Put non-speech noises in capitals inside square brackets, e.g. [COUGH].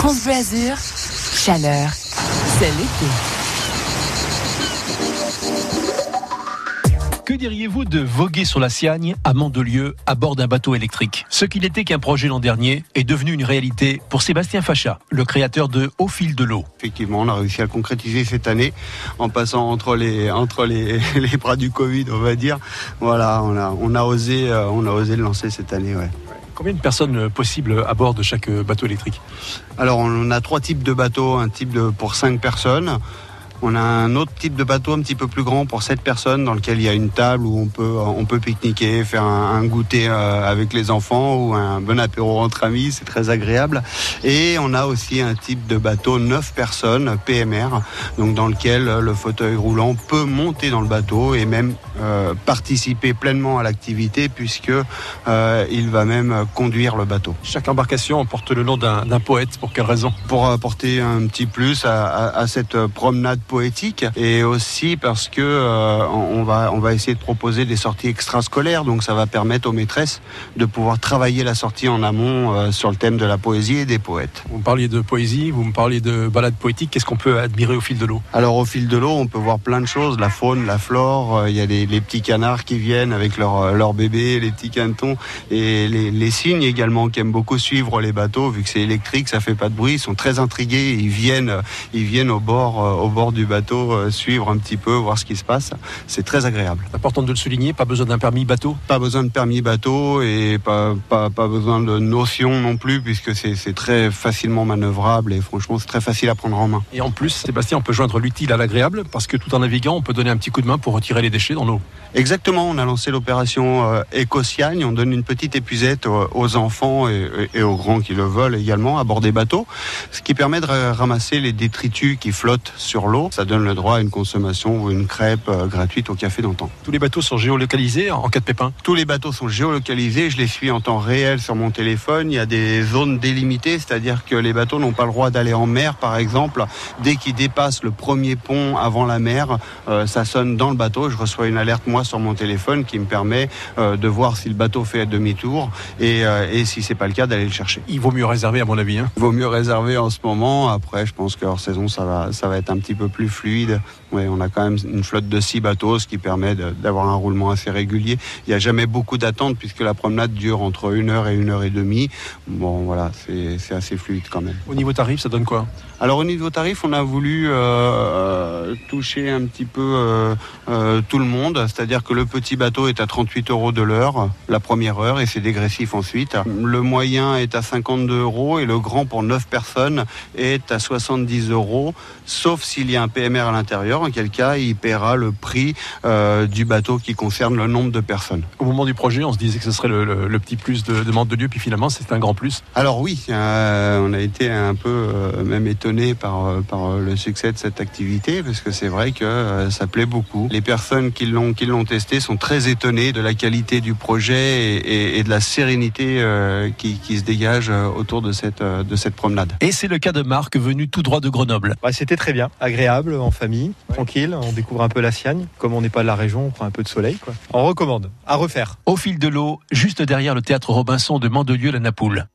France Bleu Azur, chaleur, c'est l'été. Que diriez-vous de voguer sur la Siagne à Mandelieu à bord d'un bateau électrique? Ce qui n'était qu'un projet l'an dernier est devenu une réalité pour Sébastien Facha, le créateur de Au fil de l'eau. Effectivement, on a réussi à le concrétiser cette année en passant entre les, entre les, [LAUGHS] les bras du Covid, on va dire. Voilà, on a, on a, osé, euh, on a osé le lancer cette année. Ouais. Combien de personnes possibles à bord de chaque bateau électrique? Alors, on a trois types de bateaux. Un type pour cinq personnes. On a un autre type de bateau un petit peu plus grand pour 7 personnes dans lequel il y a une table où on peut, on peut pique-niquer, faire un, goûter euh, avec les enfants ou un bon apéro entre amis, c'est très agréable. Et on a aussi un type de bateau 9 personnes, PMR, donc dans lequel le fauteuil roulant peut monter dans le bateau et même euh, participer pleinement à l'activité puisque euh, il va même conduire le bateau. Chaque embarcation porte le nom d'un poète, pour quelle raison? Pour apporter un petit plus à, à, à cette promenade poétique et aussi parce que euh, on va on va essayer de proposer des sorties extrascolaires. Donc ça va permettre aux maîtresses de pouvoir travailler la sortie en amont euh, sur le thème de la poésie et des poètes. Vous me parliez de poésie, vous me parliez de balade poétique, qu'est-ce qu'on peut admirer au fil de l'eau? Alors au fil de l'eau, on peut voir plein de choses, la faune, la flore, euh, il y a les, les, petits canards qui viennent avec leur leur bébé, les petits cantons et les, les cygnes également qui aiment beaucoup suivre les bateaux. Vu que c'est électrique, ça fait pas de bruit, ils sont très intrigués, ils viennent ils viennent au bord au bord du du bateau, euh, suivre un petit peu, voir ce qui se passe. C'est très agréable. Important de le souligner, pas besoin d'un permis bateau? Pas besoin de permis bateau et pas, pas, pas besoin de notion non plus, puisque c'est très facilement manœuvrable et franchement, c'est très facile à prendre en main. Et en plus, Sébastien, on peut joindre l'utile à l'agréable, parce que tout en naviguant, on peut donner un petit coup de main pour retirer les déchets dans l'eau. Exactement, on a lancé l'opération euh, Écosiagne, on donne une petite épuisette aux enfants et, et, aux grands qui le veulent également à bord des bateaux, ce qui permet de ramasser les détritus qui flottent sur l'eau ça donne le droit à une consommation ou une crêpe euh, gratuite au café d'antan. Tous les bateaux sont géolocalisés en cas de pépin Tous les bateaux sont géolocalisés, je les suis en temps réel sur mon téléphone. Il y a des zones délimitées, c'est-à-dire que les bateaux n'ont pas le droit d'aller en mer, par exemple. Dès qu'ils dépassent le premier pont avant la mer, euh, ça sonne dans le bateau. Je reçois une alerte, moi, sur mon téléphone qui me permet euh, de voir si le bateau fait demi-tour et, et si c'est pas le cas, d'aller le chercher. Il vaut mieux réserver, à mon avis. Hein. Il vaut mieux réserver en ce moment. Après, je pense qu'hors saison, ça va, ça va être un petit peu plus fluide. Ouais, on a quand même une flotte de six bateaux, ce qui permet d'avoir un roulement assez régulier. Il n'y a jamais beaucoup d'attente puisque la promenade dure entre une heure et une heure et demie. Bon, voilà, c'est assez fluide quand même. Au niveau tarif, ça donne quoi? Alors au niveau tarif, on a voulu euh, euh, toucher un petit peu euh, euh, tout le monde, c'est-à-dire que le petit bateau est à 38 euros de l'heure, la première heure, et c'est dégressif ensuite. Le moyen est à 52 euros et le grand pour 9 personnes est à 70 euros, sauf s'il y a un PMR à l'intérieur, en quel cas il paiera le prix euh, du bateau qui concerne le nombre de personnes. Au moment du projet, on se disait que ce serait le, le, le petit plus de demande de lieu, puis finalement c'est un grand plus. Alors oui, euh, on a été un peu euh, même étonné par, par le succès de cette activité, parce que c'est vrai que euh, ça plaît beaucoup. Les personnes qui l'ont qui l'ont testé sont très étonnées de la qualité du projet et, et, et de la sérénité euh, qui, qui, se dégage autour de cette, de cette promenade. Et c'est le cas de Marc, venu tout droit de Grenoble. C'était très bien, agréable, en famille, ouais. tranquille. On découvre un peu la Siagne. Comme on n'est pas de la région, on prend un peu de soleil. Quoi. On recommande, à refaire. Au fil de l'eau, juste derrière le théâtre Robinson de Mandelieu-la-Napoule.